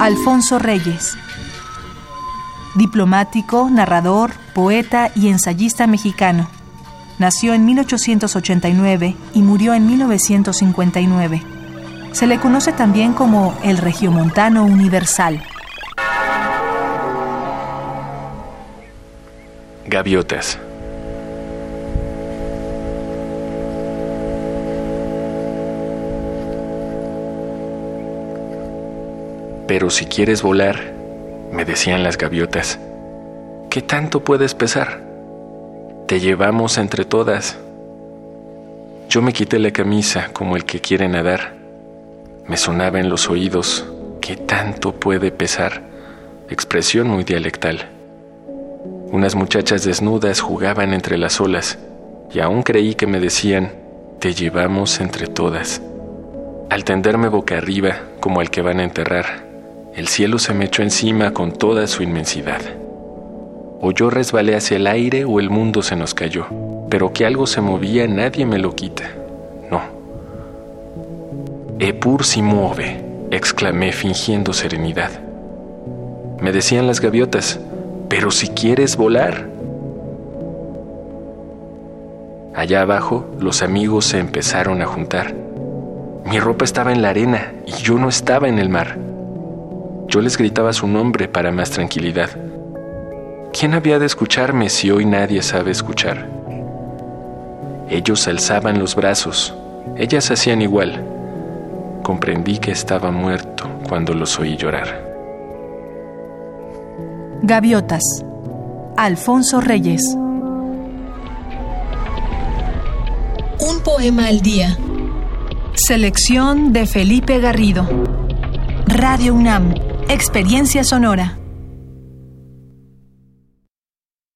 Alfonso Reyes. Diplomático, narrador, poeta y ensayista mexicano. Nació en 1889 y murió en 1959. Se le conoce también como el Regiomontano Universal. Gaviotas. Pero si quieres volar, me decían las gaviotas, ¿qué tanto puedes pesar? Te llevamos entre todas. Yo me quité la camisa como el que quiere nadar. Me sonaba en los oídos, ¿qué tanto puede pesar? Expresión muy dialectal. Unas muchachas desnudas jugaban entre las olas y aún creí que me decían, te llevamos entre todas. Al tenderme boca arriba, como el que van a enterrar, el cielo se me echó encima con toda su inmensidad. O yo resbalé hacia el aire o el mundo se nos cayó, pero que algo se movía nadie me lo quita. No. Epur si mueve, exclamé fingiendo serenidad. Me decían las gaviotas, pero si quieres volar. Allá abajo los amigos se empezaron a juntar. Mi ropa estaba en la arena y yo no estaba en el mar. Yo les gritaba su nombre para más tranquilidad. ¿Quién había de escucharme si hoy nadie sabe escuchar? Ellos alzaban los brazos, ellas hacían igual. Comprendí que estaba muerto cuando los oí llorar. Gaviotas. Alfonso Reyes. Un poema al día. Selección de Felipe Garrido. Radio UNAM. Experiencia Sonora.